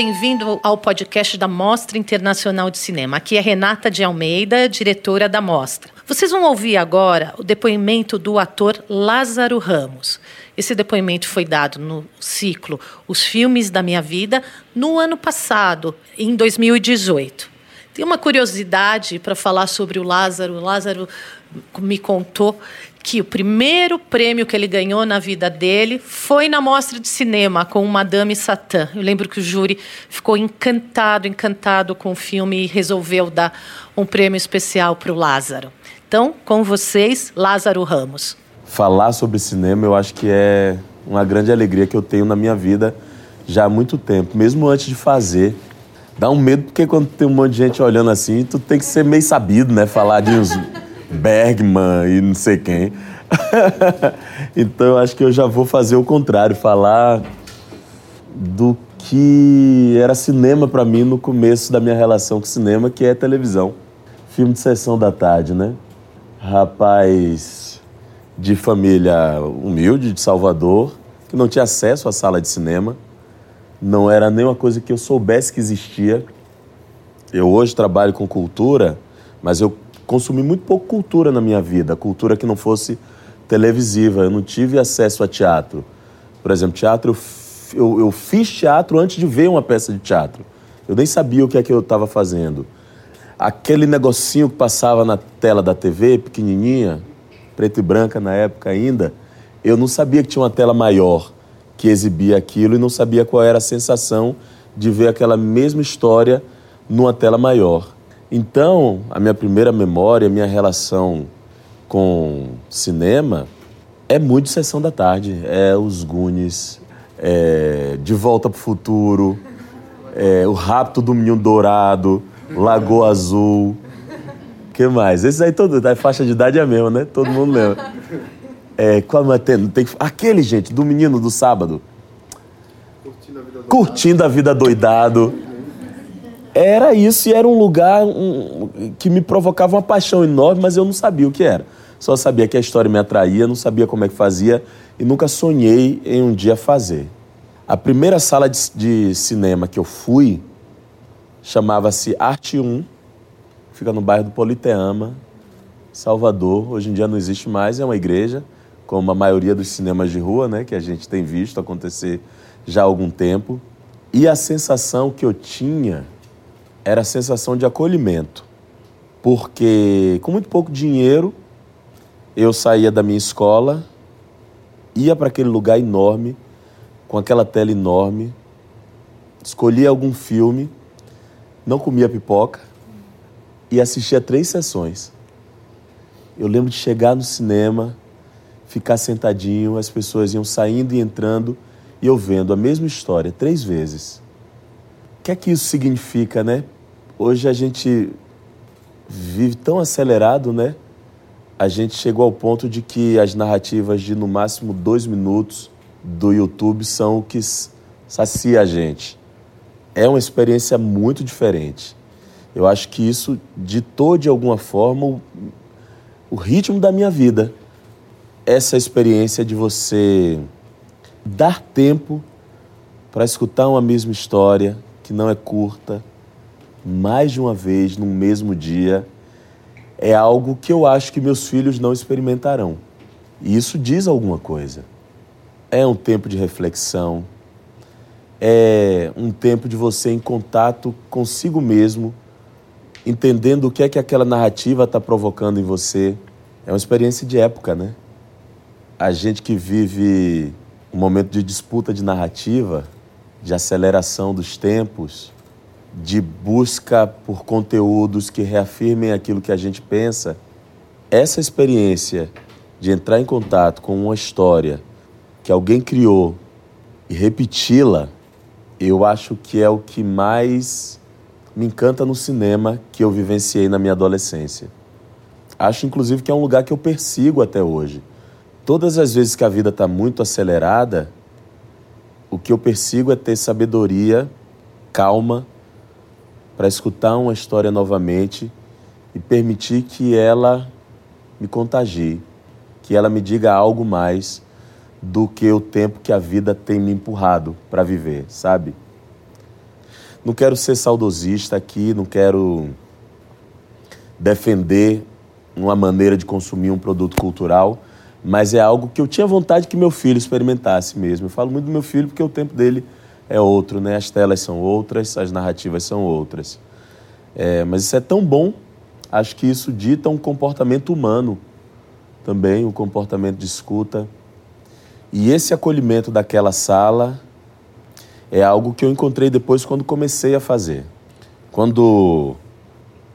Bem-vindo ao podcast da Mostra Internacional de Cinema. Aqui é Renata de Almeida, diretora da Mostra. Vocês vão ouvir agora o depoimento do ator Lázaro Ramos. Esse depoimento foi dado no ciclo Os Filmes da Minha Vida no ano passado, em 2018. Tem uma curiosidade para falar sobre o Lázaro. O Lázaro me contou que o primeiro prêmio que ele ganhou na vida dele foi na mostra de cinema com Madame Satã. Eu lembro que o júri ficou encantado, encantado com o filme e resolveu dar um prêmio especial para o Lázaro. Então, com vocês, Lázaro Ramos. Falar sobre cinema eu acho que é uma grande alegria que eu tenho na minha vida já há muito tempo, mesmo antes de fazer. Dá um medo porque quando tem um monte de gente olhando assim, tu tem que ser meio sabido, né? Falar de uns Bergman e não sei quem. então eu acho que eu já vou fazer o contrário, falar do que era cinema para mim no começo da minha relação com cinema, que é televisão. Filme de sessão da tarde, né? Rapaz de família humilde de Salvador, que não tinha acesso à sala de cinema. Não era nenhuma coisa que eu soubesse que existia. Eu hoje trabalho com cultura, mas eu consumi muito pouco cultura na minha vida, cultura que não fosse televisiva. Eu não tive acesso a teatro. Por exemplo, teatro, eu, eu fiz teatro antes de ver uma peça de teatro. Eu nem sabia o que é que eu estava fazendo. Aquele negocinho que passava na tela da TV, pequenininha, preto e branca na época ainda, eu não sabia que tinha uma tela maior que exibia aquilo e não sabia qual era a sensação de ver aquela mesma história numa tela maior. Então, a minha primeira memória, a minha relação com cinema é muito Sessão da Tarde. É os Goonies, é De Volta para o Futuro, é O Rapto do Menino Dourado, Lagoa Azul. que mais? Esses aí todos, a faixa de idade é a mesma, né? Todo mundo lembra. É, qual é tem, tem Aquele, gente, do Menino do Sábado. Curtindo a Vida Doidado. Curtindo a vida doidado era isso e era um lugar um, que me provocava uma paixão enorme, mas eu não sabia o que era. Só sabia que a história me atraía, não sabia como é que fazia e nunca sonhei em um dia fazer. A primeira sala de, de cinema que eu fui chamava-se Arte 1, fica no bairro do Politeama, Salvador. Hoje em dia não existe mais, é uma igreja, como a maioria dos cinemas de rua, né, que a gente tem visto acontecer já há algum tempo. E a sensação que eu tinha era a sensação de acolhimento. Porque com muito pouco dinheiro, eu saía da minha escola, ia para aquele lugar enorme, com aquela tela enorme, escolhia algum filme, não comia pipoca e assistia três sessões. Eu lembro de chegar no cinema, ficar sentadinho, as pessoas iam saindo e entrando e eu vendo a mesma história três vezes. O que é que isso significa, né? Hoje a gente vive tão acelerado, né? A gente chegou ao ponto de que as narrativas de no máximo dois minutos do YouTube são o que sacia a gente. É uma experiência muito diferente. Eu acho que isso ditou de alguma forma o, o ritmo da minha vida. Essa experiência de você dar tempo para escutar uma mesma história que não é curta, mais de uma vez no mesmo dia é algo que eu acho que meus filhos não experimentarão. E isso diz alguma coisa. É um tempo de reflexão, é um tempo de você em contato consigo mesmo, entendendo o que é que aquela narrativa está provocando em você. É uma experiência de época, né? A gente que vive um momento de disputa de narrativa, de aceleração dos tempos, de busca por conteúdos que reafirmem aquilo que a gente pensa, essa experiência de entrar em contato com uma história que alguém criou e repeti-la, eu acho que é o que mais me encanta no cinema que eu vivenciei na minha adolescência. Acho, inclusive, que é um lugar que eu persigo até hoje. Todas as vezes que a vida está muito acelerada, o que eu persigo é ter sabedoria, calma para escutar uma história novamente e permitir que ela me contagie, que ela me diga algo mais do que o tempo que a vida tem me empurrado para viver, sabe? Não quero ser saudosista aqui, não quero defender uma maneira de consumir um produto cultural, mas é algo que eu tinha vontade que meu filho experimentasse mesmo. Eu falo muito do meu filho porque o tempo dele é outro, né? As telas são outras, as narrativas são outras. É, mas isso é tão bom, acho que isso dita um comportamento humano também, um comportamento de escuta. E esse acolhimento daquela sala é algo que eu encontrei depois quando comecei a fazer. Quando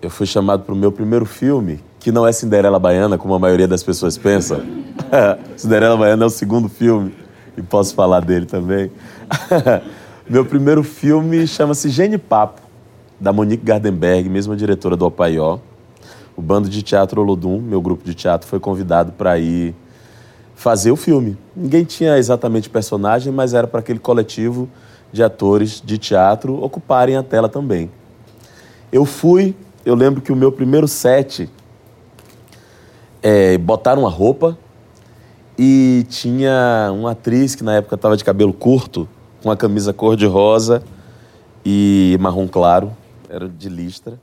eu fui chamado para o meu primeiro filme, que não é Cinderela Baiana, como a maioria das pessoas pensa. Cinderela Baiana é o segundo filme, e posso falar dele também. meu primeiro filme chama-se Gene Papo, da Monique Gardenberg, mesma diretora do Opaió. O bando de teatro Olodum, meu grupo de teatro, foi convidado para ir fazer o filme. Ninguém tinha exatamente personagem, mas era para aquele coletivo de atores de teatro ocuparem a tela também. Eu fui, eu lembro que o meu primeiro set é, botaram uma roupa e tinha uma atriz que na época estava de cabelo curto, com a camisa cor-de-rosa e marrom claro, era de listra,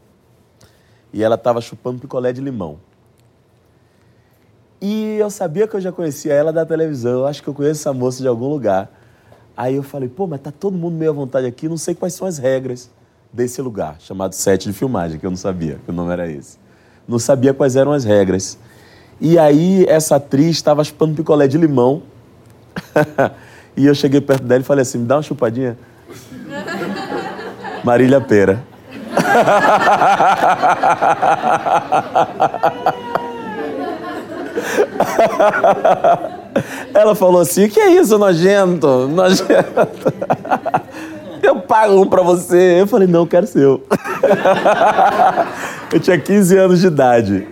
e ela estava chupando picolé de limão. E eu sabia que eu já conhecia ela da televisão, eu acho que eu conheço essa moça de algum lugar. Aí eu falei, pô, mas tá todo mundo meio à vontade aqui, não sei quais são as regras desse lugar, chamado set de filmagem, que eu não sabia, que o nome era esse. Não sabia quais eram as regras. E aí essa atriz estava chupando picolé de limão. e eu cheguei perto dela e falei assim, me dá uma chupadinha. Marília Pera. Ela falou assim: que é isso, nojento? Nojento. Eu pago um pra você. Eu falei: não, quero seu. Eu tinha 15 anos de idade.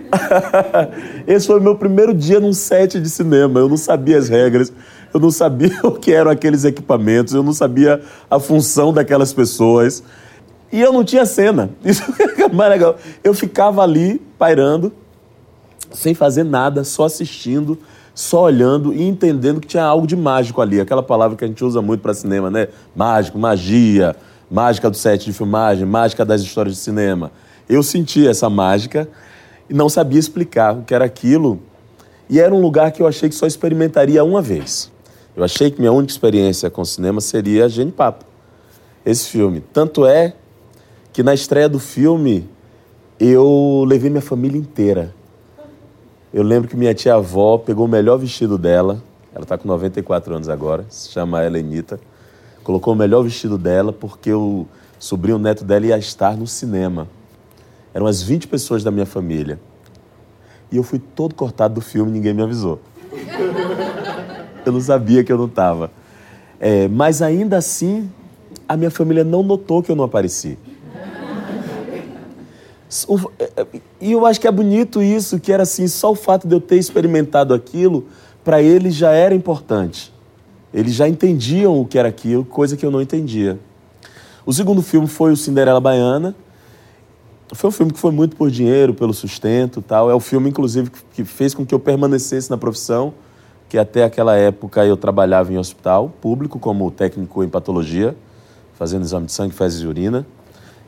Esse foi o meu primeiro dia num set de cinema. Eu não sabia as regras, eu não sabia o que eram aqueles equipamentos, eu não sabia a função daquelas pessoas. E eu não tinha cena. Isso é mais legal. Eu ficava ali pairando, sem fazer nada, só assistindo só olhando e entendendo que tinha algo de mágico ali. Aquela palavra que a gente usa muito para cinema, né? Mágico, magia, mágica do set de filmagem, mágica das histórias de cinema. Eu senti essa mágica e não sabia explicar o que era aquilo. E era um lugar que eu achei que só experimentaria uma vez. Eu achei que minha única experiência com cinema seria Gene Papo, esse filme. Tanto é que na estreia do filme eu levei minha família inteira. Eu lembro que minha tia-avó pegou o melhor vestido dela, ela está com 94 anos agora, se chama Helenita, colocou o melhor vestido dela porque o sobrinho neto dela ia estar no cinema. Eram as 20 pessoas da minha família. E eu fui todo cortado do filme, ninguém me avisou. Eu não sabia que eu não estava. É, mas ainda assim, a minha família não notou que eu não apareci. É, é, e eu acho que é bonito isso, que era assim, só o fato de eu ter experimentado aquilo, para eles já era importante. Eles já entendiam o que era aquilo, coisa que eu não entendia. O segundo filme foi o Cinderela Baiana. Foi um filme que foi muito por dinheiro, pelo sustento tal. É o filme, inclusive, que fez com que eu permanecesse na profissão, que até aquela época eu trabalhava em hospital público como técnico em patologia, fazendo exame de sangue, fezes e urina.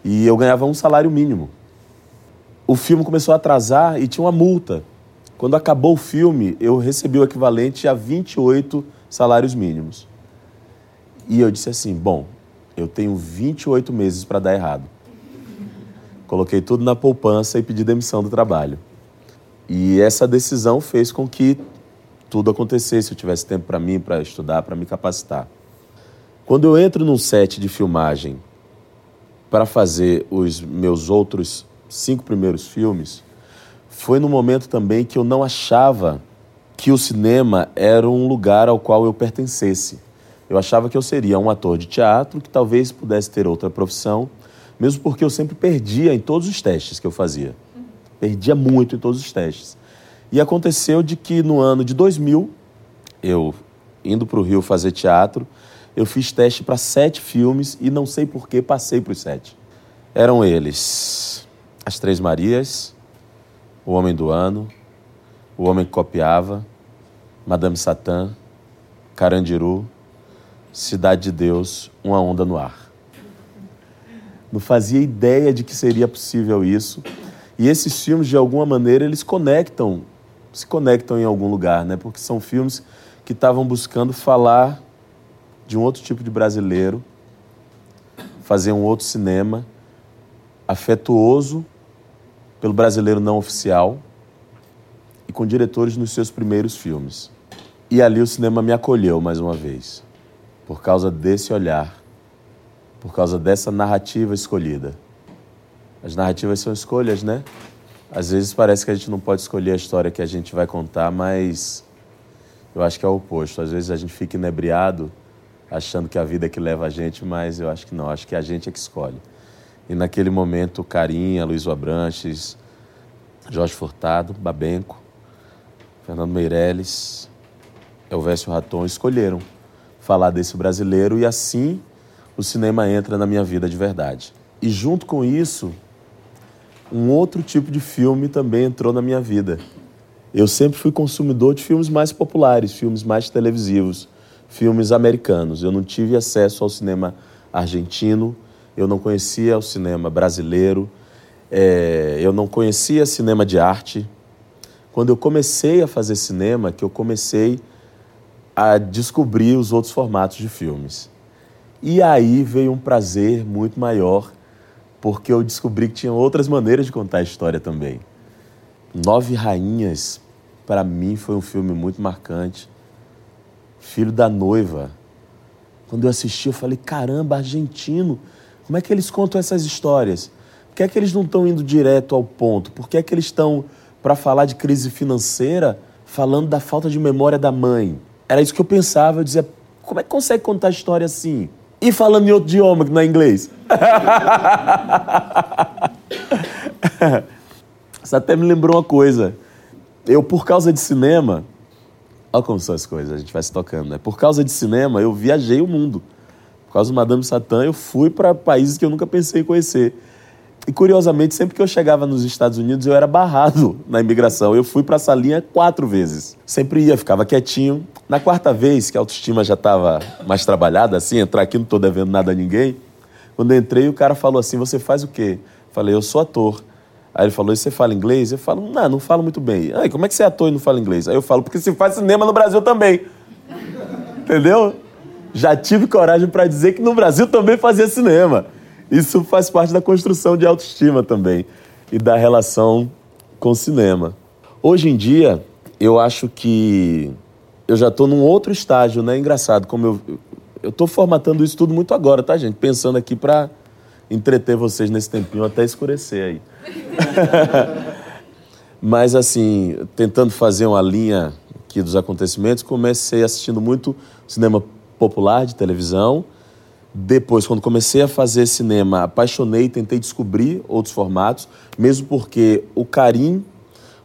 E eu ganhava um salário mínimo o filme começou a atrasar e tinha uma multa. Quando acabou o filme, eu recebi o equivalente a 28 salários mínimos. E eu disse assim: bom, eu tenho 28 meses para dar errado. Coloquei tudo na poupança e pedi demissão do trabalho. E essa decisão fez com que tudo acontecesse, eu tivesse tempo para mim, para estudar, para me capacitar. Quando eu entro num set de filmagem para fazer os meus outros cinco primeiros filmes, foi no momento também que eu não achava que o cinema era um lugar ao qual eu pertencesse. Eu achava que eu seria um ator de teatro que talvez pudesse ter outra profissão, mesmo porque eu sempre perdia em todos os testes que eu fazia. Perdia muito em todos os testes. E aconteceu de que no ano de 2000, eu indo para o Rio fazer teatro, eu fiz teste para sete filmes e não sei por que passei para os sete. Eram eles as Três Marias, O Homem do Ano, O Homem que Copiava, Madame Satã, Carandiru, Cidade de Deus, Uma Onda no Ar. não fazia ideia de que seria possível isso. E esses filmes, de alguma maneira, eles conectam, se conectam em algum lugar, né? Porque são filmes que estavam buscando falar de um outro tipo de brasileiro, fazer um outro cinema afetuoso pelo brasileiro não oficial e com diretores nos seus primeiros filmes. E ali o cinema me acolheu mais uma vez, por causa desse olhar, por causa dessa narrativa escolhida. As narrativas são escolhas, né? Às vezes parece que a gente não pode escolher a história que a gente vai contar, mas eu acho que é o oposto. Às vezes a gente fica inebriado achando que a vida é que leva a gente, mas eu acho que não, acho que a gente é que escolhe. E naquele momento, Carinha, Luiz Abranches, Jorge Furtado, Babenco, Fernando Meirelles, Elvésio Raton escolheram falar desse brasileiro e assim o cinema entra na minha vida de verdade. E junto com isso, um outro tipo de filme também entrou na minha vida. Eu sempre fui consumidor de filmes mais populares, filmes mais televisivos, filmes americanos. Eu não tive acesso ao cinema argentino, eu não conhecia o cinema brasileiro, é, eu não conhecia cinema de arte. Quando eu comecei a fazer cinema, que eu comecei a descobrir os outros formatos de filmes. E aí veio um prazer muito maior, porque eu descobri que tinha outras maneiras de contar a história também. Nove Rainhas, para mim, foi um filme muito marcante. Filho da Noiva. Quando eu assisti, eu falei: caramba, argentino como é que eles contam essas histórias? Por que é que eles não estão indo direto ao ponto? Por que é que eles estão, para falar de crise financeira, falando da falta de memória da mãe? Era isso que eu pensava. Eu dizia, como é que consegue contar a história assim? E falando em outro idioma, que não é inglês. Isso até me lembrou uma coisa. Eu, por causa de cinema, olha como são as coisas, a gente vai se tocando, né? Por causa de cinema, eu viajei o mundo. Por causa do Madame Satã, eu fui para países que eu nunca pensei em conhecer. E curiosamente, sempre que eu chegava nos Estados Unidos, eu era barrado na imigração. Eu fui para essa linha quatro vezes. Sempre ia, ficava quietinho. Na quarta vez, que a autoestima já estava mais trabalhada, assim, entrar aqui não estou devendo nada a ninguém. Quando eu entrei, o cara falou assim: Você faz o quê? Falei: Eu sou ator. Aí ele falou: E você fala inglês? Eu falo: Não, não falo muito bem. Aí, como é que você é ator e não fala inglês? Aí eu falo: Porque se faz cinema no Brasil também. Entendeu? já tive coragem para dizer que no Brasil também fazia cinema. Isso faz parte da construção de autoestima também e da relação com o cinema. Hoje em dia, eu acho que eu já estou num outro estágio, né? Engraçado, como eu eu estou formatando isso tudo muito agora, tá, gente? Pensando aqui para entreter vocês nesse tempinho até escurecer aí. Mas assim, tentando fazer uma linha aqui dos acontecimentos, comecei assistindo muito cinema popular de televisão. Depois, quando comecei a fazer cinema, apaixonei, tentei descobrir outros formatos, mesmo porque o Karim,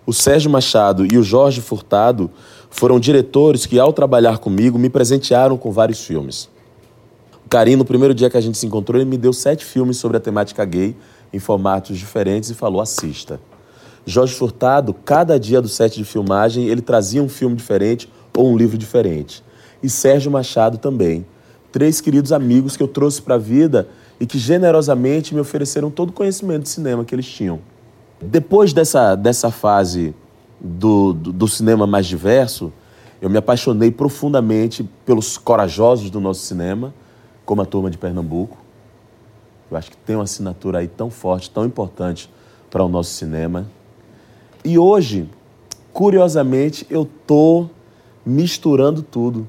o Sérgio Machado e o Jorge Furtado foram diretores que, ao trabalhar comigo, me presentearam com vários filmes. O Karim, no primeiro dia que a gente se encontrou, ele me deu sete filmes sobre a temática gay, em formatos diferentes, e falou: assista. Jorge Furtado, cada dia do set de filmagem, ele trazia um filme diferente ou um livro diferente e Sérgio Machado também. Três queridos amigos que eu trouxe para a vida e que generosamente me ofereceram todo o conhecimento de cinema que eles tinham. Depois dessa, dessa fase do, do, do cinema mais diverso, eu me apaixonei profundamente pelos corajosos do nosso cinema, como a Turma de Pernambuco. Eu acho que tem uma assinatura aí tão forte, tão importante para o nosso cinema. E hoje, curiosamente, eu estou misturando tudo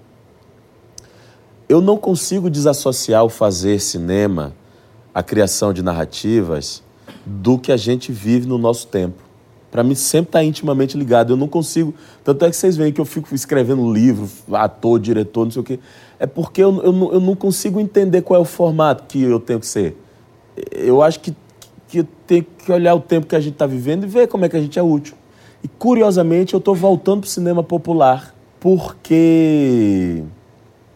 eu não consigo desassociar o fazer cinema, a criação de narrativas, do que a gente vive no nosso tempo. Para mim, sempre está intimamente ligado. Eu não consigo. Tanto é que vocês veem que eu fico escrevendo livro, ator, diretor, não sei o quê. É porque eu, eu, eu não consigo entender qual é o formato que eu tenho que ser. Eu acho que, que eu tenho que olhar o tempo que a gente está vivendo e ver como é que a gente é útil. E, curiosamente, eu estou voltando para o cinema popular porque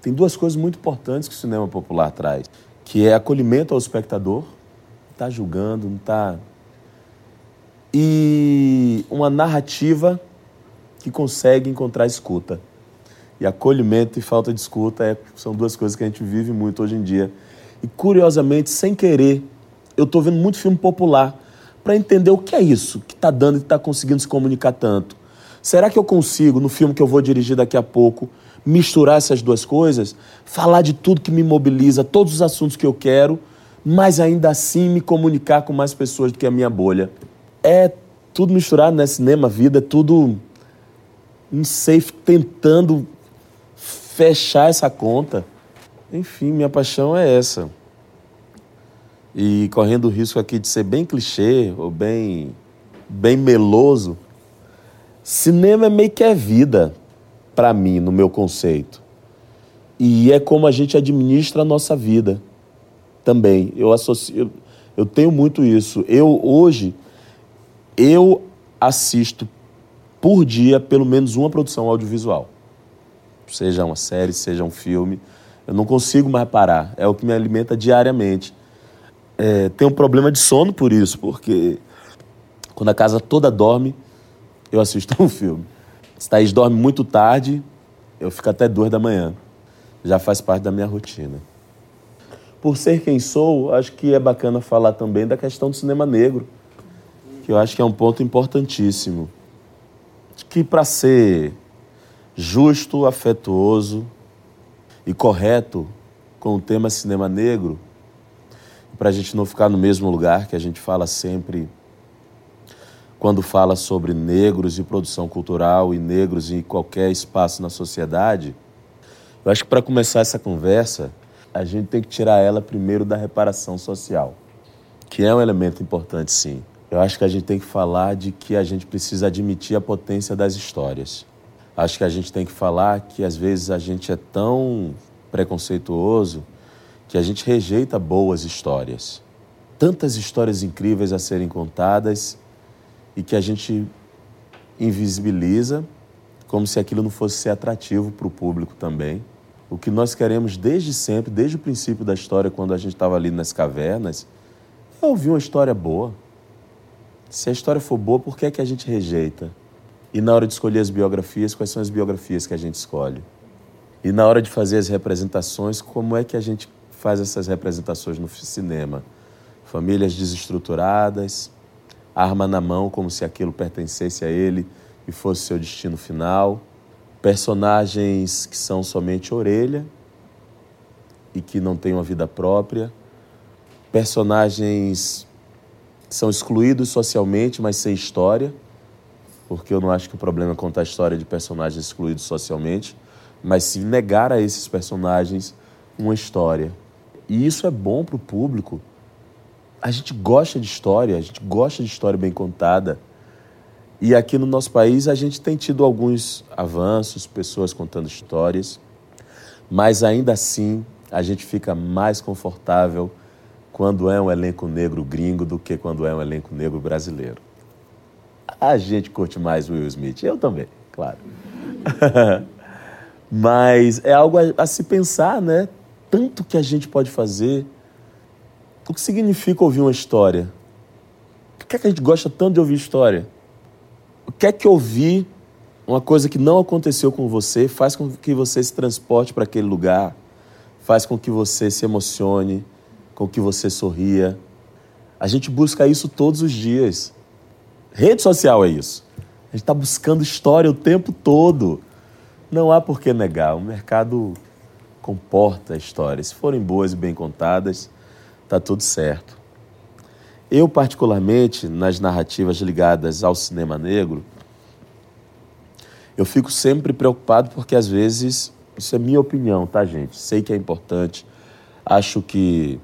tem duas coisas muito importantes que o cinema popular traz, que é acolhimento ao espectador, não está julgando, não está... E uma narrativa que consegue encontrar escuta. E acolhimento e falta de escuta é, são duas coisas que a gente vive muito hoje em dia. E curiosamente, sem querer, eu estou vendo muito filme popular para entender o que é isso que está dando e está conseguindo se comunicar tanto. Será que eu consigo, no filme que eu vou dirigir daqui a pouco, misturar essas duas coisas? Falar de tudo que me mobiliza, todos os assuntos que eu quero, mas ainda assim me comunicar com mais pessoas do que a minha bolha. É tudo misturado, né? Cinema, vida, é tudo. Não sei, tentando fechar essa conta. Enfim, minha paixão é essa. E correndo o risco aqui de ser bem clichê ou bem, bem meloso, cinema é meio que é vida para mim, no meu conceito. E é como a gente administra a nossa vida também. Eu associo, eu, tenho muito isso. Eu hoje eu assisto por dia pelo menos uma produção audiovisual. Seja uma série, seja um filme. Eu não consigo mais parar. É o que me alimenta diariamente. É, tenho um problema de sono por isso, porque quando a casa toda dorme, eu assisto um filme. Se Thaís dorme muito tarde, eu fico até duas da manhã. Já faz parte da minha rotina. Por ser quem sou, acho que é bacana falar também da questão do cinema negro, que eu acho que é um ponto importantíssimo. Que para ser justo, afetuoso e correto com o tema cinema negro, para a gente não ficar no mesmo lugar que a gente fala sempre quando fala sobre negros e produção cultural e negros em qualquer espaço na sociedade. Eu acho que para começar essa conversa, a gente tem que tirar ela primeiro da reparação social, que é um elemento importante, sim. Eu acho que a gente tem que falar de que a gente precisa admitir a potência das histórias. Acho que a gente tem que falar que às vezes a gente é tão preconceituoso que a gente rejeita boas histórias. Tantas histórias incríveis a serem contadas e que a gente invisibiliza como se aquilo não fosse ser atrativo para o público também. O que nós queremos desde sempre, desde o princípio da história, quando a gente estava ali nas cavernas, é ouvir uma história boa. Se a história for boa, por que é que a gente rejeita? E na hora de escolher as biografias, quais são as biografias que a gente escolhe? E na hora de fazer as representações, como é que a gente faz essas representações no cinema. Famílias desestruturadas, arma na mão como se aquilo pertencesse a ele e fosse seu destino final. Personagens que são somente orelha e que não têm uma vida própria. Personagens que são excluídos socialmente, mas sem história, porque eu não acho que o problema é contar a história de personagens excluídos socialmente, mas sim negar a esses personagens uma história. E isso é bom para o público. A gente gosta de história, a gente gosta de história bem contada. E aqui no nosso país a gente tem tido alguns avanços, pessoas contando histórias, mas ainda assim a gente fica mais confortável quando é um elenco negro gringo do que quando é um elenco negro brasileiro. A gente curte mais Will Smith, eu também, claro. mas é algo a, a se pensar, né? tanto que a gente pode fazer. O que significa ouvir uma história? Por que, é que a gente gosta tanto de ouvir história? O que é que ouvir uma coisa que não aconteceu com você faz com que você se transporte para aquele lugar, faz com que você se emocione, com que você sorria? A gente busca isso todos os dias. Rede social é isso. A gente está buscando história o tempo todo. Não há por que negar. O mercado comporta a história. Se forem boas e bem contadas, está tudo certo. Eu, particularmente, nas narrativas ligadas ao cinema negro, eu fico sempre preocupado porque, às vezes, isso é minha opinião, tá, gente? Sei que é importante. Acho que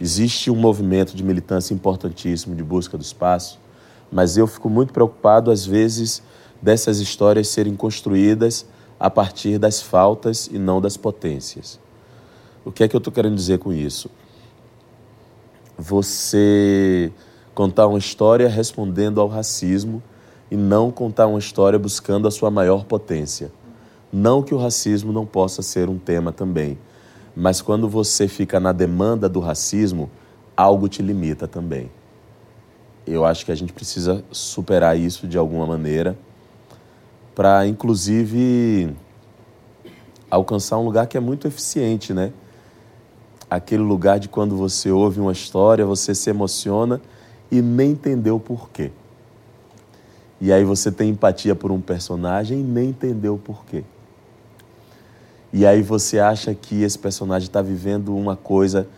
existe um movimento de militância importantíssimo de busca do espaço, mas eu fico muito preocupado, às vezes, dessas histórias serem construídas a partir das faltas e não das potências. O que é que eu estou querendo dizer com isso? Você contar uma história respondendo ao racismo e não contar uma história buscando a sua maior potência. Não que o racismo não possa ser um tema também, mas quando você fica na demanda do racismo, algo te limita também. Eu acho que a gente precisa superar isso de alguma maneira para inclusive alcançar um lugar que é muito eficiente, né? Aquele lugar de quando você ouve uma história, você se emociona e nem entendeu por quê. E aí você tem empatia por um personagem e nem entendeu por quê. E aí você acha que esse personagem está vivendo uma coisa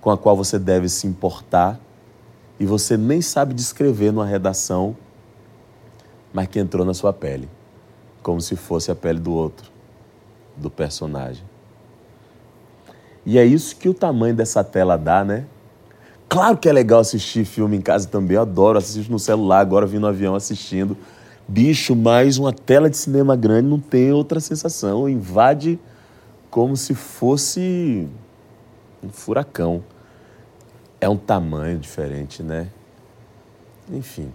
com a qual você deve se importar e você nem sabe descrever numa redação, mas que entrou na sua pele, como se fosse a pele do outro, do personagem. E é isso que o tamanho dessa tela dá, né? Claro que é legal assistir filme em casa também, eu adoro assistir no celular, agora vim no avião assistindo. Bicho, mais uma tela de cinema grande não tem outra sensação, invade como se fosse um furacão. É um tamanho diferente, né? Enfim,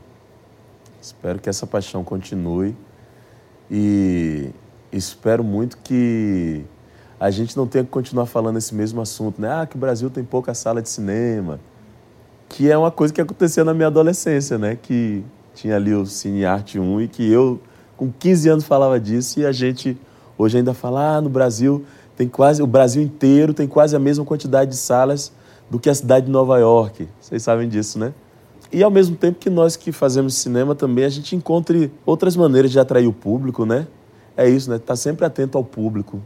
espero que essa paixão continue e espero muito que a gente não tenha que continuar falando esse mesmo assunto, né? Ah, que o Brasil tem pouca sala de cinema que é uma coisa que aconteceu na minha adolescência, né? Que tinha ali o Cine Arte 1 e que eu, com 15 anos, falava disso e a gente hoje ainda fala, ah, no Brasil tem quase, o Brasil inteiro tem quase a mesma quantidade de salas do que a cidade de Nova York. Vocês sabem disso, né? E ao mesmo tempo que nós que fazemos cinema também, a gente encontre outras maneiras de atrair o público, né? É isso, né? Tá sempre atento ao público.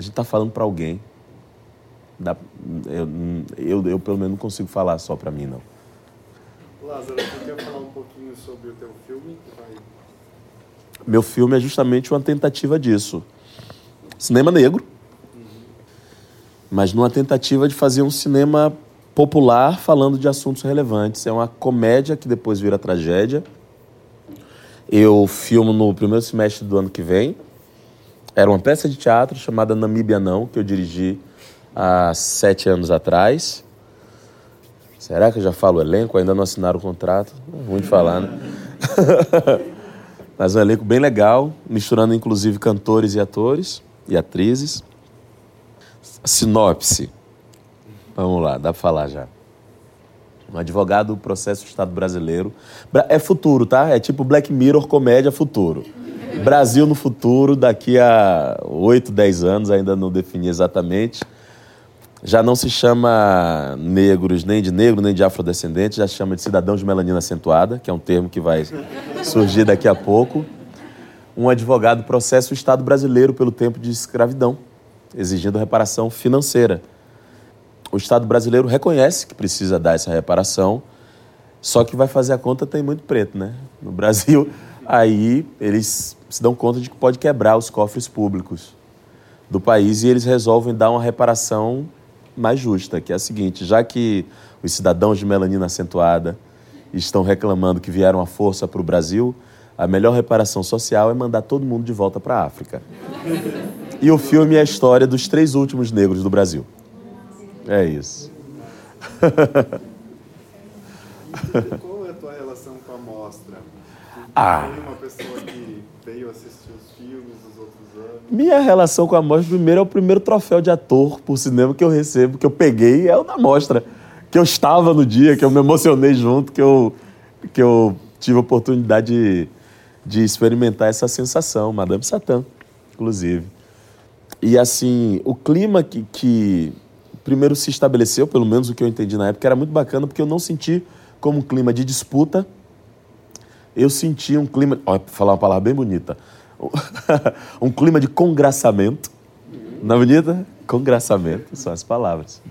A gente tá falando para alguém. Dá, eu, eu, eu, pelo menos, não consigo falar só para mim, não. Lázaro, você quer falar um pouquinho sobre o teu filme? Vai... Meu filme é justamente uma tentativa disso. Cinema negro, uhum. mas numa tentativa de fazer um cinema popular falando de assuntos relevantes. É uma comédia que depois vira tragédia. Eu filmo no primeiro semestre do ano que vem. Era uma peça de teatro chamada Namíbia Não, que eu dirigi há sete anos atrás. Será que eu já falo o elenco? Ainda não assinaram o contrato? De falar, né? Mas é um elenco bem legal, misturando inclusive cantores e atores e atrizes. Sinopse. Vamos lá, dá para falar já. Um advogado do processo do Estado brasileiro. É futuro, tá? É tipo Black Mirror, comédia futuro. Brasil no futuro, daqui a 8, 10 anos, ainda não defini exatamente já não se chama negros nem de negro, nem de afrodescendentes, já se chama de cidadãos de melanina acentuada, que é um termo que vai surgir daqui a pouco. Um advogado processa o Estado brasileiro pelo tempo de escravidão, exigindo reparação financeira. O Estado brasileiro reconhece que precisa dar essa reparação, só que vai fazer a conta tem muito preto, né? No Brasil, aí eles se dão conta de que pode quebrar os cofres públicos do país e eles resolvem dar uma reparação mais justa, que é a seguinte: já que os cidadãos de melanina acentuada estão reclamando que vieram à força para o Brasil, a melhor reparação social é mandar todo mundo de volta para a África. E o filme é a história dos três últimos negros do Brasil. É isso. Qual é a tua relação com a mostra? Ah. uma pessoa que veio assistir os filmes dos outros anos? Minha relação com a mostra, primeiro, é o primeiro troféu de ator por cinema que eu recebo, que eu peguei, é o da mostra. Que eu estava no dia, que eu me emocionei junto, que eu, que eu tive a oportunidade de, de experimentar essa sensação, Madame Satã, inclusive. E assim, o clima que, que primeiro se estabeleceu, pelo menos o que eu entendi na época, era muito bacana, porque eu não senti como um clima de disputa, eu senti um clima, ó, falar uma palavra bem bonita, um clima de congraçamento. É bonita? Congraçamento, são as palavras.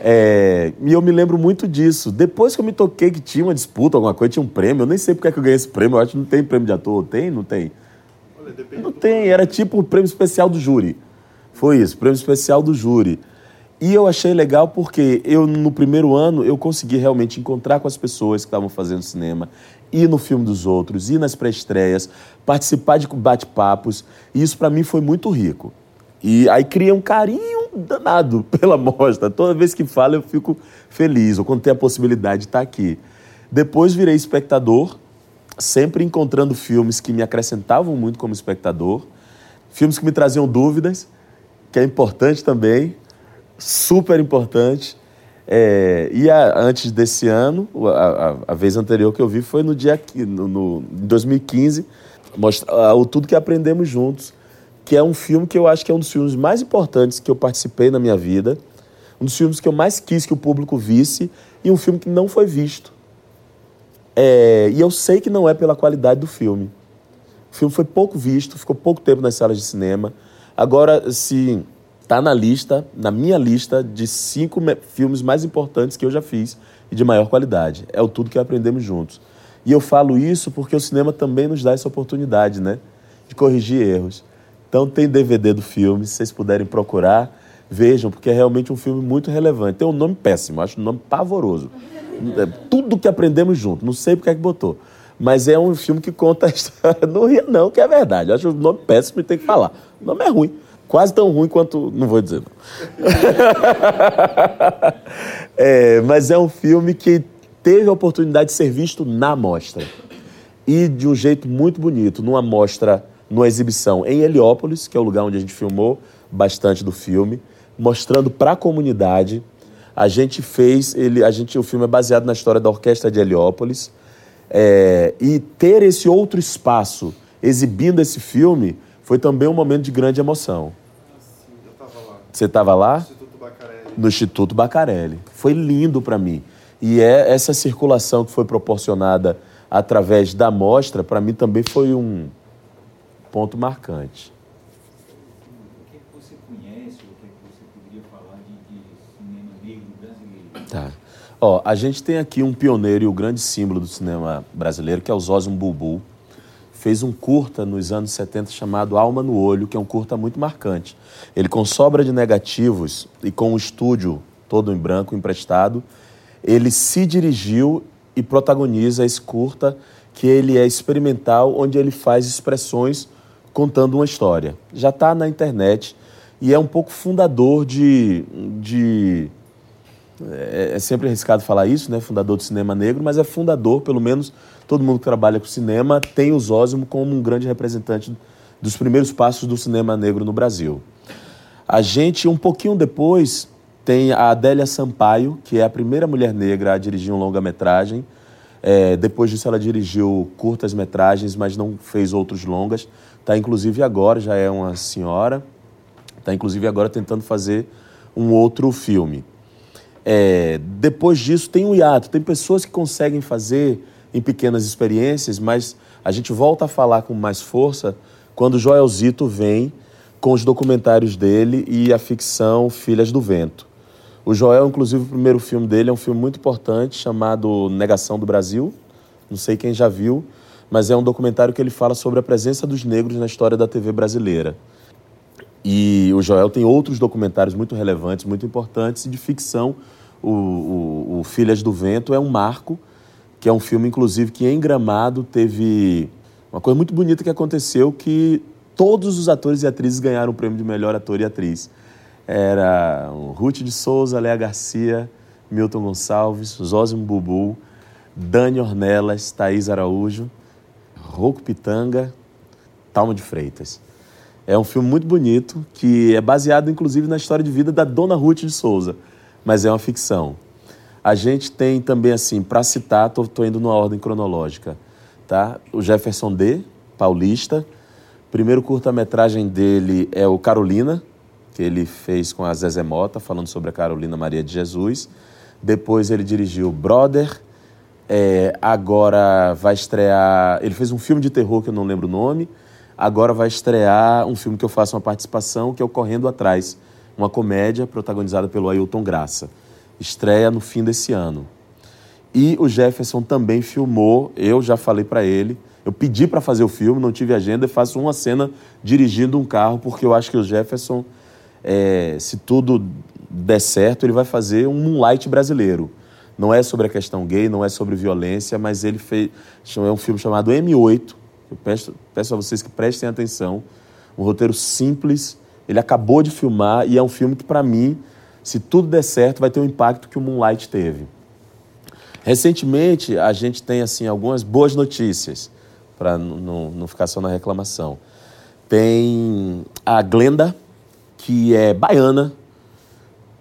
É, e eu me lembro muito disso. Depois que eu me toquei que tinha uma disputa, alguma coisa, tinha um prêmio, eu nem sei porque é que eu ganhei esse prêmio, eu acho que não tem prêmio de ator. Tem? Não tem? Olha, não tem, era tipo o prêmio especial do júri. Foi isso, prêmio especial do júri. E eu achei legal porque eu, no primeiro ano, eu consegui realmente encontrar com as pessoas que estavam fazendo cinema, ir no filme dos outros, ir nas pré-estreias, participar de bate-papos. E isso para mim foi muito rico. E aí cria um carinho danado pela mostra. Toda vez que falo eu fico feliz, ou quando tem a possibilidade de estar aqui. Depois virei espectador, sempre encontrando filmes que me acrescentavam muito como espectador, filmes que me traziam dúvidas, que é importante também super importante. É, e a, antes desse ano, a, a, a, vez anterior que eu vi foi no dia no, no 2015, mostra, o Tudo que Aprendemos Juntos, que é um filme que eu acho que é um dos filmes mais importantes que eu participei na minha vida. um dos filmes que eu mais quis que o público visse e um filme que não foi visto. É, e eu sei que não é pela qualidade do filme. O filme foi pouco visto, ficou pouco tempo nas salas de cinema. Agora, se está na lista, na minha lista de cinco filmes mais importantes que eu já fiz e de maior qualidade. É o tudo que aprendemos juntos. E eu falo isso porque o cinema também nos dá essa oportunidade, né? De corrigir erros. Então tem DVD do filme, se vocês puderem procurar, vejam, porque é realmente um filme muito relevante. Tem um nome péssimo, acho um nome pavoroso. É tudo que aprendemos junto, não sei porque é que botou. Mas é um filme que conta a história. Não ria, não, que é verdade. Acho o nome péssimo e tem que falar. O nome é ruim. Quase tão ruim quanto. Não vou dizer, não. é, mas é um filme que teve a oportunidade de ser visto na mostra. E de um jeito muito bonito, numa mostra, numa exibição em Heliópolis, que é o lugar onde a gente filmou bastante do filme, mostrando para a comunidade. A gente fez, ele, a gente, o filme é baseado na história da Orquestra de Heliópolis. É, e ter esse outro espaço exibindo esse filme foi também um momento de grande emoção. Sim, eu estava lá. Você estava lá? No Instituto Bacarelli. No Instituto Bacarelli. Foi lindo para mim. E é essa circulação que foi proporcionada através da mostra, para mim também foi um ponto marcante. O que, é que você conhece, o que, é que você poderia falar de, de cinema negro brasileiro? Tá. Ó, a gente tem aqui um pioneiro e o grande símbolo do cinema brasileiro, que é o Zózimo Bulbul. Fez um curta nos anos 70 chamado Alma no Olho, que é um curta muito marcante. Ele, com sobra de negativos e com o estúdio todo em branco emprestado, ele se dirigiu e protagoniza esse curta, que ele é experimental, onde ele faz expressões contando uma história. Já está na internet e é um pouco fundador de, de é, é, sempre arriscado falar isso, né? Fundador do cinema negro, mas é fundador, pelo menos todo mundo que trabalha com cinema tem o Zósimo como um grande representante dos primeiros passos do cinema negro no Brasil. A gente, um pouquinho depois, tem a Adélia Sampaio, que é a primeira mulher negra a dirigir um longa-metragem. É, depois disso, ela dirigiu curtas-metragens, mas não fez outros longas. Está, inclusive, agora, já é uma senhora, está, inclusive, agora tentando fazer um outro filme. É, depois disso, tem um hiato. Tem pessoas que conseguem fazer em pequenas experiências, mas a gente volta a falar com mais força quando Joelzito vem com os documentários dele e a ficção Filhas do Vento. O Joel, inclusive, o primeiro filme dele é um filme muito importante chamado Negação do Brasil. Não sei quem já viu, mas é um documentário que ele fala sobre a presença dos negros na história da TV brasileira. E o Joel tem outros documentários muito relevantes, muito importantes, e de ficção. O, o, o Filhas do Vento é um marco, que é um filme, inclusive, que em Gramado teve uma coisa muito bonita que aconteceu, que todos os atores e atrizes ganharam o prêmio de melhor ator e atriz era Ruth de Souza, Léa Garcia, Milton Gonçalves, Zózimo Bubu, Dani Ornelas, Thaís Araújo, Rocco Pitanga, Talma de Freitas. É um filme muito bonito, que é baseado inclusive na história de vida da Dona Ruth de Souza, mas é uma ficção. A gente tem também, assim, para citar, estou indo numa ordem cronológica, tá? O Jefferson D., paulista. Primeiro curta-metragem dele é o Carolina, que ele fez com a Zezé Mota, falando sobre a Carolina Maria de Jesus. Depois ele dirigiu Brother. É, agora vai estrear. Ele fez um filme de terror que eu não lembro o nome. Agora vai estrear um filme que eu faço uma participação, que é o Correndo Atrás, uma comédia protagonizada pelo Ailton Graça. Estreia no fim desse ano. E o Jefferson também filmou, eu já falei para ele, eu pedi para fazer o filme, não tive agenda, faço uma cena dirigindo um carro, porque eu acho que o Jefferson é, se tudo der certo, ele vai fazer um Moonlight brasileiro. Não é sobre a questão gay, não é sobre violência, mas ele fez é um filme chamado M8. Eu peço, peço a vocês que prestem atenção. Um roteiro simples. Ele acabou de filmar e é um filme que, para mim, se tudo der certo, vai ter o impacto que o Moonlight teve. Recentemente, a gente tem assim algumas boas notícias, para não, não ficar só na reclamação. Tem a Glenda, que é baiana,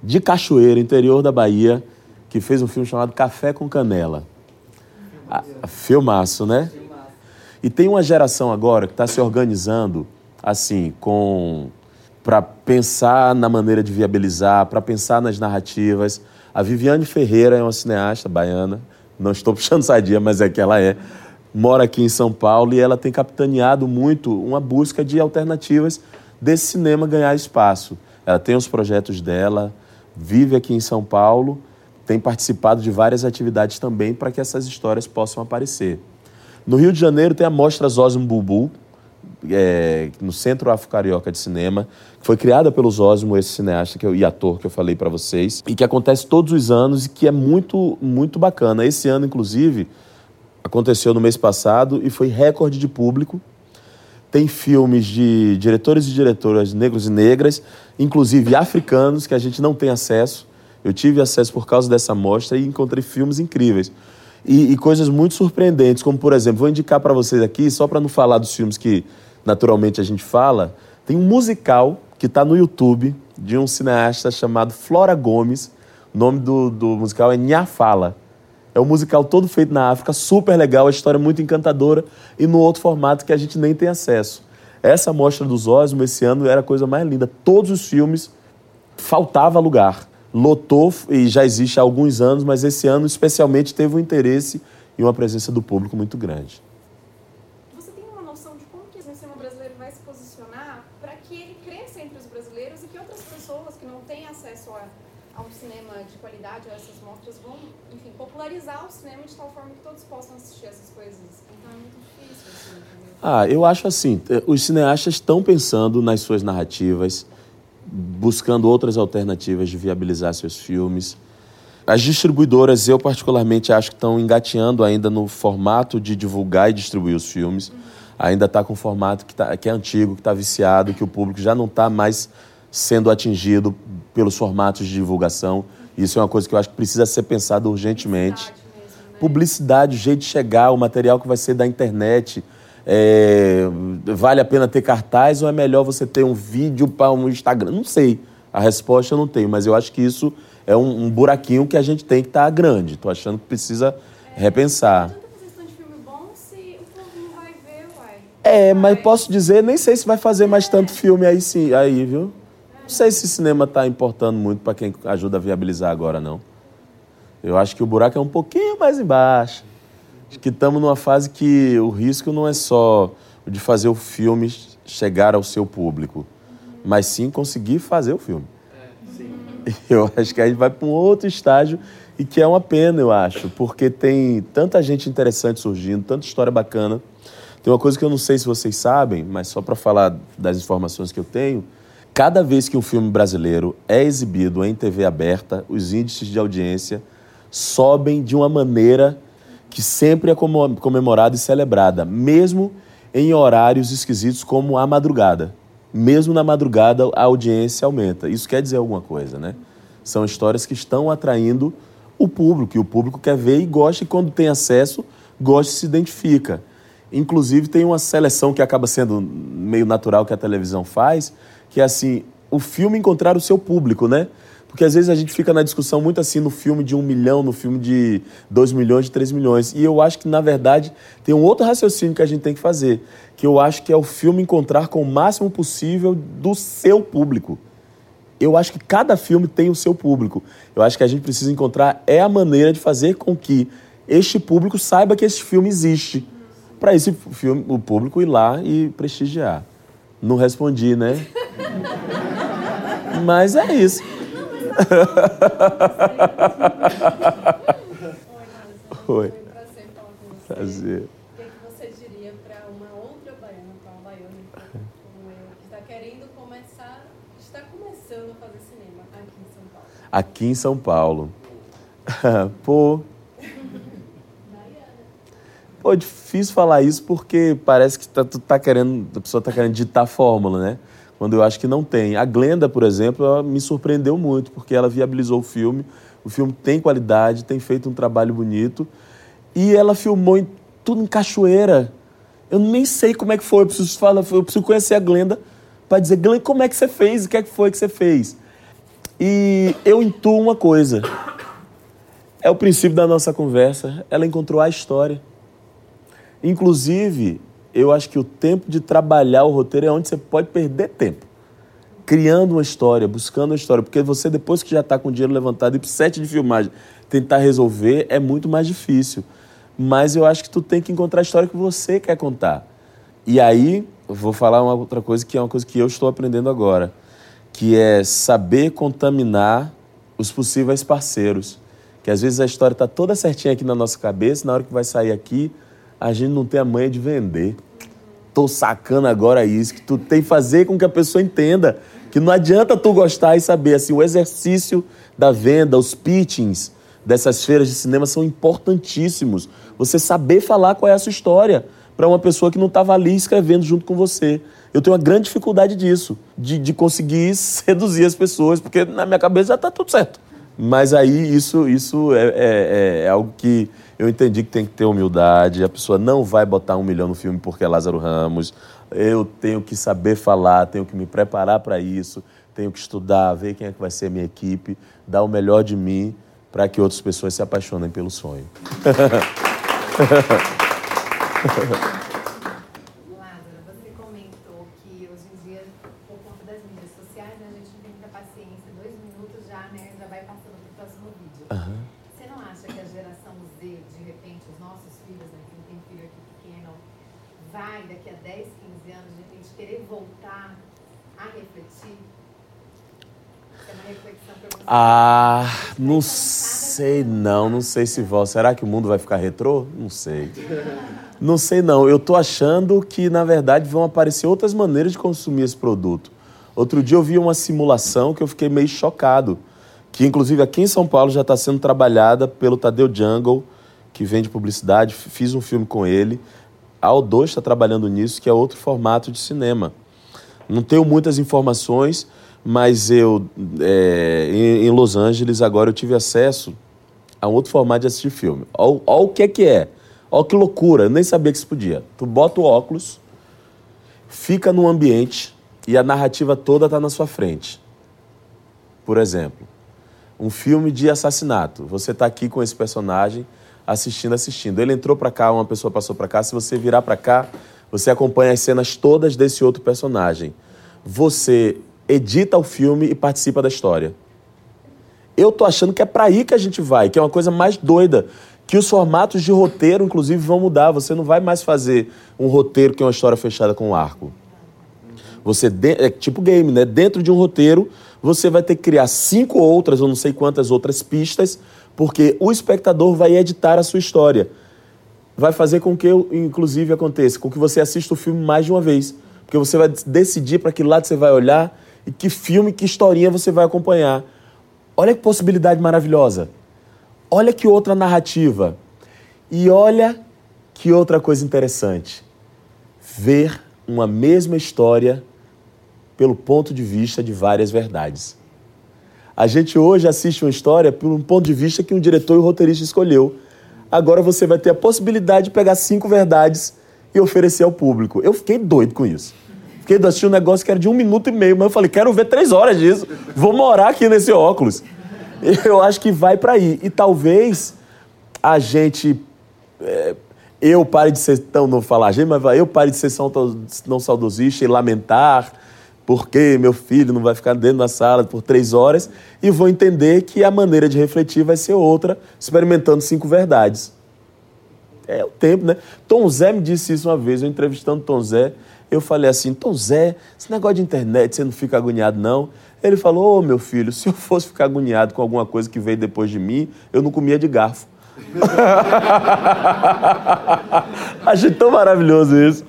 de Cachoeira, interior da Bahia, que fez um filme chamado Café com Canela. A, a filmaço, né? E tem uma geração agora que está se organizando assim, com para pensar na maneira de viabilizar, para pensar nas narrativas. A Viviane Ferreira é uma cineasta baiana, não estou puxando sadia, mas é que ela é. Mora aqui em São Paulo e ela tem capitaneado muito uma busca de alternativas desse cinema ganhar espaço. Ela tem os projetos dela, vive aqui em São Paulo, tem participado de várias atividades também para que essas histórias possam aparecer. No Rio de Janeiro tem a Mostra Zosmo Bubu, é, no Centro Afro Carioca de Cinema, que foi criada pelo Zósimo, esse cineasta que eu, e ator que eu falei para vocês, e que acontece todos os anos e que é muito, muito bacana. Esse ano, inclusive, aconteceu no mês passado e foi recorde de público. Tem filmes de diretores e diretoras negros e negras, inclusive africanos, que a gente não tem acesso. Eu tive acesso por causa dessa mostra e encontrei filmes incríveis. E, e coisas muito surpreendentes, como por exemplo, vou indicar para vocês aqui, só para não falar dos filmes que naturalmente a gente fala, tem um musical que está no YouTube de um cineasta chamado Flora Gomes. O nome do, do musical é Nha Fala. É um musical todo feito na África, super legal, a história é muito encantadora e no outro formato que a gente nem tem acesso. Essa mostra dos Osmo esse ano era a coisa mais linda. Todos os filmes faltava lugar lotou e já existe há alguns anos, mas esse ano especialmente teve um interesse e uma presença do público muito grande. Você tem uma noção de como que o cinema brasileiro vai se posicionar para que ele cresça entre os brasileiros e que outras pessoas que não têm acesso a, a um cinema de qualidade, a essas mostras, vão, enfim, popularizar o cinema de tal forma que todos possam assistir essas coisas? Então é muito difícil. Assim, ah, eu acho assim, eh, os cineastas estão pensando nas suas narrativas, buscando outras alternativas de viabilizar seus filmes. As distribuidoras, eu particularmente acho que estão engateando ainda no formato de divulgar e distribuir os filmes. Ainda está com um formato que, tá, que é antigo, que está viciado, que o público já não está mais sendo atingido pelos formatos de divulgação. Isso é uma coisa que eu acho que precisa ser pensado urgentemente. Né? Publicidade o jeito de chegar, o material que vai ser da internet, é, vale a pena ter cartaz ou é melhor você ter um vídeo para um Instagram? Não sei. A resposta eu não tenho, mas eu acho que isso é um, um buraquinho que a gente tem que estar tá grande. Estou achando que precisa é, repensar. Não fazer tanto filme bom se o povo não vai ver, uai. É, mas posso dizer, nem sei se vai fazer mais tanto filme aí sim, aí, viu? Não sei se o cinema está importando muito para quem ajuda a viabilizar agora, não. Eu acho que o buraco é um pouquinho mais embaixo. Que estamos numa fase que o risco não é só o de fazer o filme chegar ao seu público, mas sim conseguir fazer o filme. Eu acho que a gente vai para um outro estágio e que é uma pena, eu acho, porque tem tanta gente interessante surgindo, tanta história bacana. Tem uma coisa que eu não sei se vocês sabem, mas só para falar das informações que eu tenho, cada vez que um filme brasileiro é exibido em TV aberta, os índices de audiência sobem de uma maneira que sempre é comemorada e celebrada, mesmo em horários esquisitos como a madrugada. Mesmo na madrugada, a audiência aumenta. Isso quer dizer alguma coisa, né? São histórias que estão atraindo o público, e o público quer ver e gosta, e quando tem acesso, gosta e se identifica. Inclusive, tem uma seleção que acaba sendo meio natural que a televisão faz, que é assim, o filme encontrar o seu público, né? Porque às vezes a gente fica na discussão muito assim no filme de um milhão, no filme de dois milhões, de três milhões. E eu acho que, na verdade, tem um outro raciocínio que a gente tem que fazer, que eu acho que é o filme encontrar com o máximo possível do seu público. Eu acho que cada filme tem o seu público. Eu acho que a gente precisa encontrar é a maneira de fazer com que este público saiba que esse filme existe. Para esse filme, o público ir lá e prestigiar. Não respondi, né? Mas é isso. Oi. Prazer. O que, que você diria para uma outra baiana, para uma baiana como eu, que está querendo começar, está começando a fazer cinema aqui em São Paulo? Aqui em São Paulo. Pô. Pô, é difícil falar isso porque parece que tá, tu tá querendo, a pessoa está querendo ditar a fórmula, né? Quando eu acho que não tem. A Glenda, por exemplo, me surpreendeu muito, porque ela viabilizou o filme. O filme tem qualidade, tem feito um trabalho bonito. E ela filmou em, tudo em cachoeira. Eu nem sei como é que foi, eu preciso, falar, eu preciso conhecer a Glenda para dizer, Glenda, como é que você fez? O que é que foi que você fez? E eu intuo uma coisa. É o princípio da nossa conversa. Ela encontrou a história. Inclusive, eu acho que o tempo de trabalhar o roteiro é onde você pode perder tempo. criando uma história, buscando uma história. Porque você, depois que já está com o dinheiro levantado e para set de filmagem tentar resolver, é muito mais difícil. Mas eu acho que tu tem que encontrar a história que você quer contar. E aí, vou falar uma outra coisa que é uma coisa que eu estou aprendendo agora, que é saber contaminar os possíveis parceiros. Que às vezes a história está toda certinha aqui na nossa cabeça, na hora que vai sair aqui, a gente não tem a manha de vender. Tô sacando agora isso, que tu tem que fazer com que a pessoa entenda que não adianta tu gostar e saber, assim, o exercício da venda, os pitchings dessas feiras de cinema são importantíssimos. Você saber falar qual é a sua história para uma pessoa que não estava ali escrevendo junto com você. Eu tenho uma grande dificuldade disso, de, de conseguir seduzir as pessoas, porque na minha cabeça já está tudo certo. Mas aí isso, isso é, é, é, algo que eu entendi que tem que ter humildade. A pessoa não vai botar um milhão no filme porque é Lázaro Ramos. Eu tenho que saber falar, tenho que me preparar para isso, tenho que estudar, ver quem é que vai ser a minha equipe, dar o melhor de mim para que outras pessoas se apaixonem pelo sonho. Ah, não sei não, não sei se vou. Será que o mundo vai ficar retrô? Não sei. Não sei não. Eu tô achando que na verdade vão aparecer outras maneiras de consumir esse produto. Outro dia eu vi uma simulação que eu fiquei meio chocado, que inclusive aqui em São Paulo já está sendo trabalhada pelo Tadeu Jungle, que vende publicidade. Fiz um filme com ele. A O2 está trabalhando nisso, que é outro formato de cinema. Não tenho muitas informações, mas eu, é, em, em, Los Angeles, agora eu tive acesso a outro formato de assistir filme. Olha o que é que é. Olha que loucura, eu nem sabia que isso podia. Tu bota o óculos, fica num ambiente e a narrativa toda está na sua frente. Por exemplo, um filme de assassinato. Você está aqui com esse personagem assistindo, assistindo. Ele entrou para cá, uma pessoa passou para cá. Se você virar para cá, você acompanha as cenas todas desse outro personagem. Você edita o filme e participa da história. Eu tô achando que é para aí que a gente vai, que é uma coisa mais doida, que os formatos de roteiro, inclusive, vão mudar. Você não vai mais fazer um roteiro que é uma história fechada com um arco. Você é tipo game, né? Dentro de um roteiro, você vai ter que criar cinco outras, ou não sei quantas outras pistas, porque o espectador vai editar a sua história. Vai fazer com que, inclusive, aconteça, com que você assista o filme mais de uma vez. Porque você vai decidir para que lado você vai olhar e que filme, que historinha você vai acompanhar. Olha que possibilidade maravilhosa. Olha que outra narrativa. E olha que outra coisa interessante. Ver uma mesma história pelo ponto de vista de várias verdades. A gente hoje assiste uma história por um ponto de vista que um diretor e um roteirista escolheu. Agora você vai ter a possibilidade de pegar cinco verdades e oferecer ao público. Eu fiquei doido com isso. Fiquei assistindo um negócio que era de um minuto e meio, mas eu falei, quero ver três horas disso. Vou morar aqui nesse óculos. Eu acho que vai para aí. E talvez a gente. É, eu pare de ser tão. Não falar a gente, mas eu pare de ser não saudosista e lamentar porque meu filho não vai ficar dentro da sala por três horas e vou entender que a maneira de refletir vai ser outra, experimentando cinco verdades. É o tempo, né? Tom Zé me disse isso uma vez, eu entrevistando Tom Zé. Eu falei assim, Tom Zé, esse negócio de internet, você não fica agoniado, não? Ele falou, ô oh, meu filho, se eu fosse ficar agoniado com alguma coisa que veio depois de mim, eu não comia de garfo. Achei tão maravilhoso isso.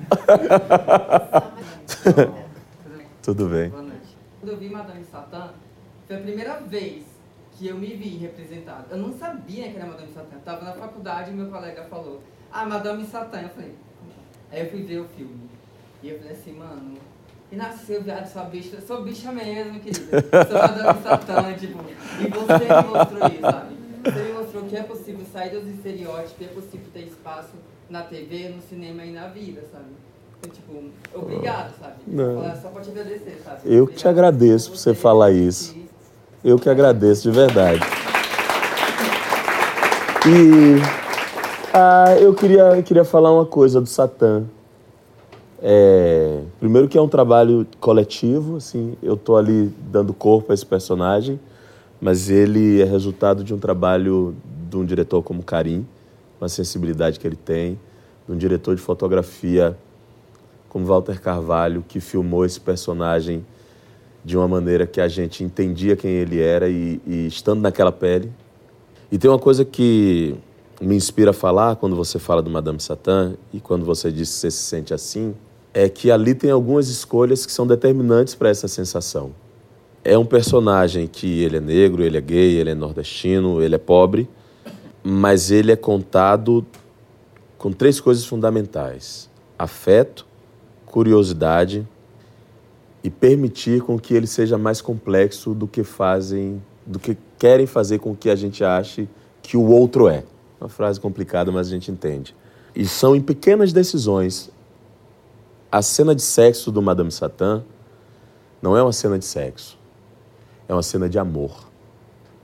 Tudo bem. Boa noite. Quando eu vi Madame Satã, foi a primeira vez que eu me vi representado. Eu não sabia que era Madame Satã. Estava na faculdade e meu colega falou, ah, Madame Satã. Eu falei, aí eu fui ver o filme. E eu falei assim, mano, e nasceu, viado, sua bicha, sou bicha mesmo, querida. Sou Madame Satã, tipo, e você me mostrou isso, sabe? Você me mostrou que é possível sair dos estereótipos, é possível ter espaço na TV, no cinema e na vida, sabe? Tipo, obrigado, sabe? Não. Só pra te agradecer, sabe? Eu obrigado te agradeço por você falar isso. Eu que agradeço, de verdade. E ah, eu queria, queria falar uma coisa do Satã É, primeiro que é um trabalho coletivo, assim, eu estou ali dando corpo a esse personagem, mas ele é resultado de um trabalho de um diretor como Karim, uma sensibilidade que ele tem, de um diretor de fotografia como Walter Carvalho, que filmou esse personagem de uma maneira que a gente entendia quem ele era e, e estando naquela pele. E tem uma coisa que me inspira a falar quando você fala do Madame Satã e quando você diz que você se sente assim, é que ali tem algumas escolhas que são determinantes para essa sensação. É um personagem que ele é negro, ele é gay, ele é nordestino, ele é pobre, mas ele é contado com três coisas fundamentais: afeto, curiosidade e permitir com que ele seja mais complexo do que fazem, do que querem fazer com que a gente ache que o outro é. Uma frase complicada, mas a gente entende. E são em pequenas decisões. A cena de sexo do Madame Satã não é uma cena de sexo, é uma cena de amor.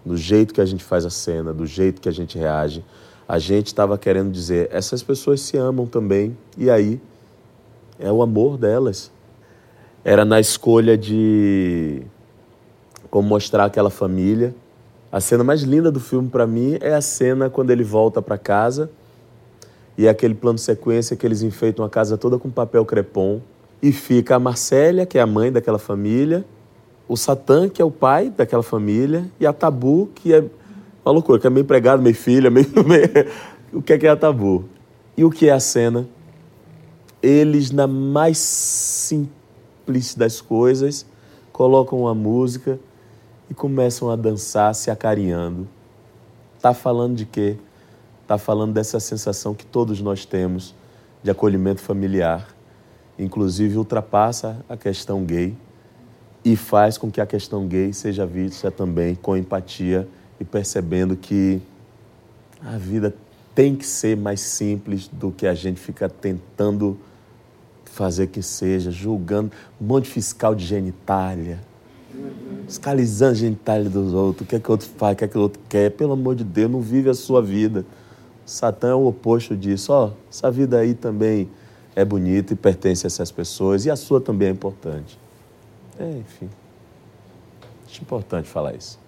Do jeito que a gente faz a cena, do jeito que a gente reage, a gente estava querendo dizer: essas pessoas se amam também, e aí é o amor delas. Era na escolha de como mostrar aquela família a cena mais linda do filme para mim é a cena quando ele volta para casa e é aquele plano sequência que eles enfeitam a casa toda com papel crepom e fica a Marcélia, que é a mãe daquela família, o Satã, que é o pai daquela família, e a Tabu, que é uma loucura, que é meio empregado, meio filha, meio, o que é que é a Tabu? E o que é a cena? Eles, na mais simples das coisas, colocam uma música e começam a dançar se acarinhando. Está falando de quê? Está falando dessa sensação que todos nós temos de acolhimento familiar, inclusive ultrapassa a questão gay e faz com que a questão gay seja vista também com empatia e percebendo que a vida tem que ser mais simples do que a gente fica tentando fazer que seja, julgando um monte de fiscal de genitália Fiscalizando a genitália dos outros, o que é que o outro faz, o que é que o outro quer. Pelo amor de Deus, não vive a sua vida. Satã é o oposto disso. Ó, essa vida aí também é bonita e pertence a essas pessoas, e a sua também é importante. É, enfim. Acho importante falar isso.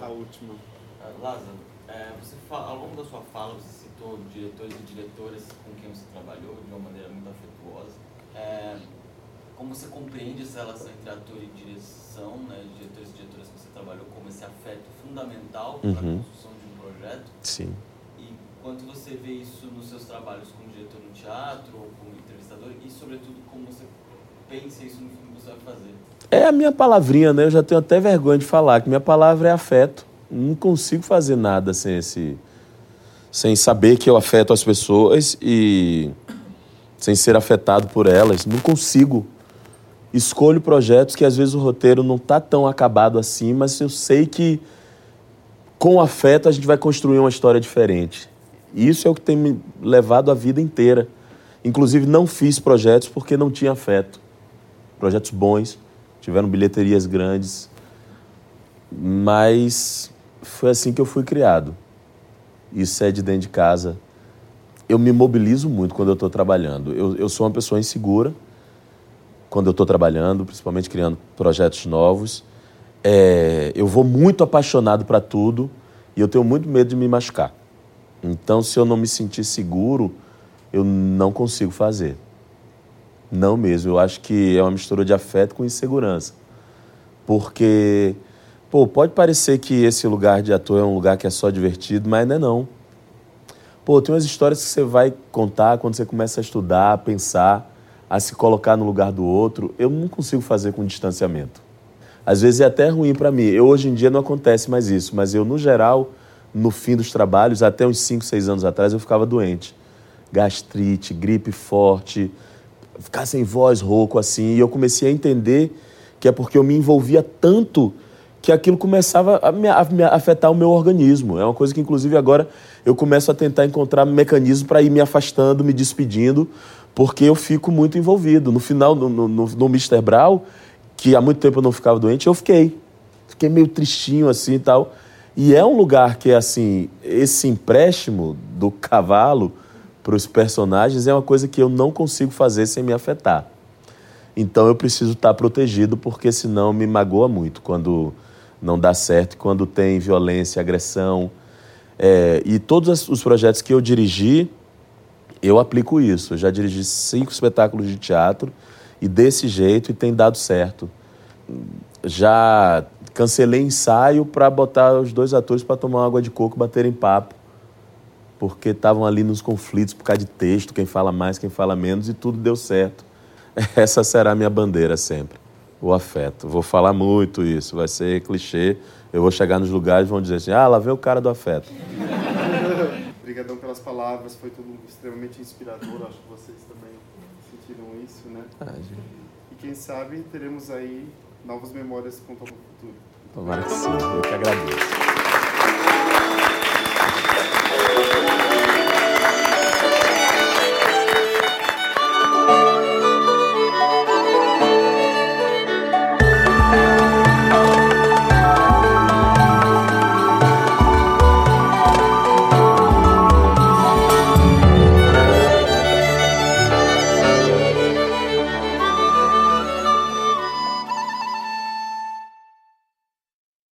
A última. Lázaro, é, você fala, ao longo da sua fala, você citou diretores e diretoras com quem você trabalhou de uma maneira muito afetuosa. É, como você compreende essa relação entre ator e direção, né, diretores e diretoras que você trabalhou, como esse afeto fundamental para Uhum. a construção de um projeto? Sim. E quanto você vê isso nos seus trabalhos como diretor no teatro ou como entrevistador? E, sobretudo, como você pensa isso no filme que você vai fazer? É a minha palavrinha, né? Eu já tenho até vergonha de falar que minha palavra é afeto. Não consigo fazer nada sem esse sem saber que eu afeto as pessoas e sem ser afetado por elas. Não consigo. Escolho projetos que às vezes o roteiro não está tão acabado assim, mas eu sei que com afeto a gente vai construir uma história diferente. E Isso é o que tem me levado a vida inteira. Inclusive não fiz projetos porque não tinha afeto. Projetos bons, tiveram bilheterias grandes, mas foi assim que eu fui criado. Isso é de dentro de casa. Eu me mobilizo muito quando eu estou trabalhando. Eu, eu sou uma pessoa insegura quando eu estou trabalhando, principalmente criando projetos novos. É, eu vou muito apaixonado para tudo e eu tenho muito medo de me machucar. Então, se eu não me sentir seguro, eu não consigo fazer. Não mesmo. Eu acho que é uma mistura de afeto com insegurança. Porque, pô, pode parecer que esse lugar de ator é um lugar que é só divertido, mas não é não. Pô, tem umas histórias que você vai contar quando você começa a estudar, a pensar, a se colocar no lugar do outro. Eu não consigo fazer com distanciamento. Às vezes é até ruim para mim. Eu, hoje em dia não acontece mais isso, mas eu, no geral, no fim dos trabalhos, até uns 5, 6 anos atrás, eu ficava doente. Gastrite, gripe forte, ficar sem voz, rouco assim. E eu comecei a entender que é porque eu me envolvia tanto que aquilo começava a me, a me afetar o meu organismo. É uma coisa que, inclusive, agora eu começo a tentar encontrar mecanismos para ir me afastando, me despedindo, porque eu fico muito envolvido. No final, no, no, no, no Mr. Brown, que há muito tempo eu não ficava doente, eu fiquei. Fiquei meio tristinho assim e tal. E é um lugar que, assim, esse empréstimo do cavalo para os personagens é uma coisa que eu não consigo fazer sem me afetar. Então eu preciso estar protegido, porque senão me magoa muito quando não dá certo, quando tem violência, agressão. É, e todos os projetos que eu dirigi, eu aplico isso. Eu já dirigi cinco espetáculos de teatro e desse jeito e tem dado certo. Já cancelei ensaio para botar os dois atores para tomar água de coco, baterem papo, porque estavam ali nos conflitos por causa de texto, quem fala mais, quem fala menos, e tudo deu certo. Essa será a minha bandeira sempre, o afeto. Vou falar muito isso, vai ser clichê. Eu vou chegar nos lugares e vão dizer assim: ah, lá vem o cara do afeto. Obrigadão pelas palavras, foi tudo extremamente inspirador. Acho que vocês também sentiram isso, né? Gente. E quem sabe teremos aí novas memórias quanto ao futuro. Tomara que sim, eu que agradeço.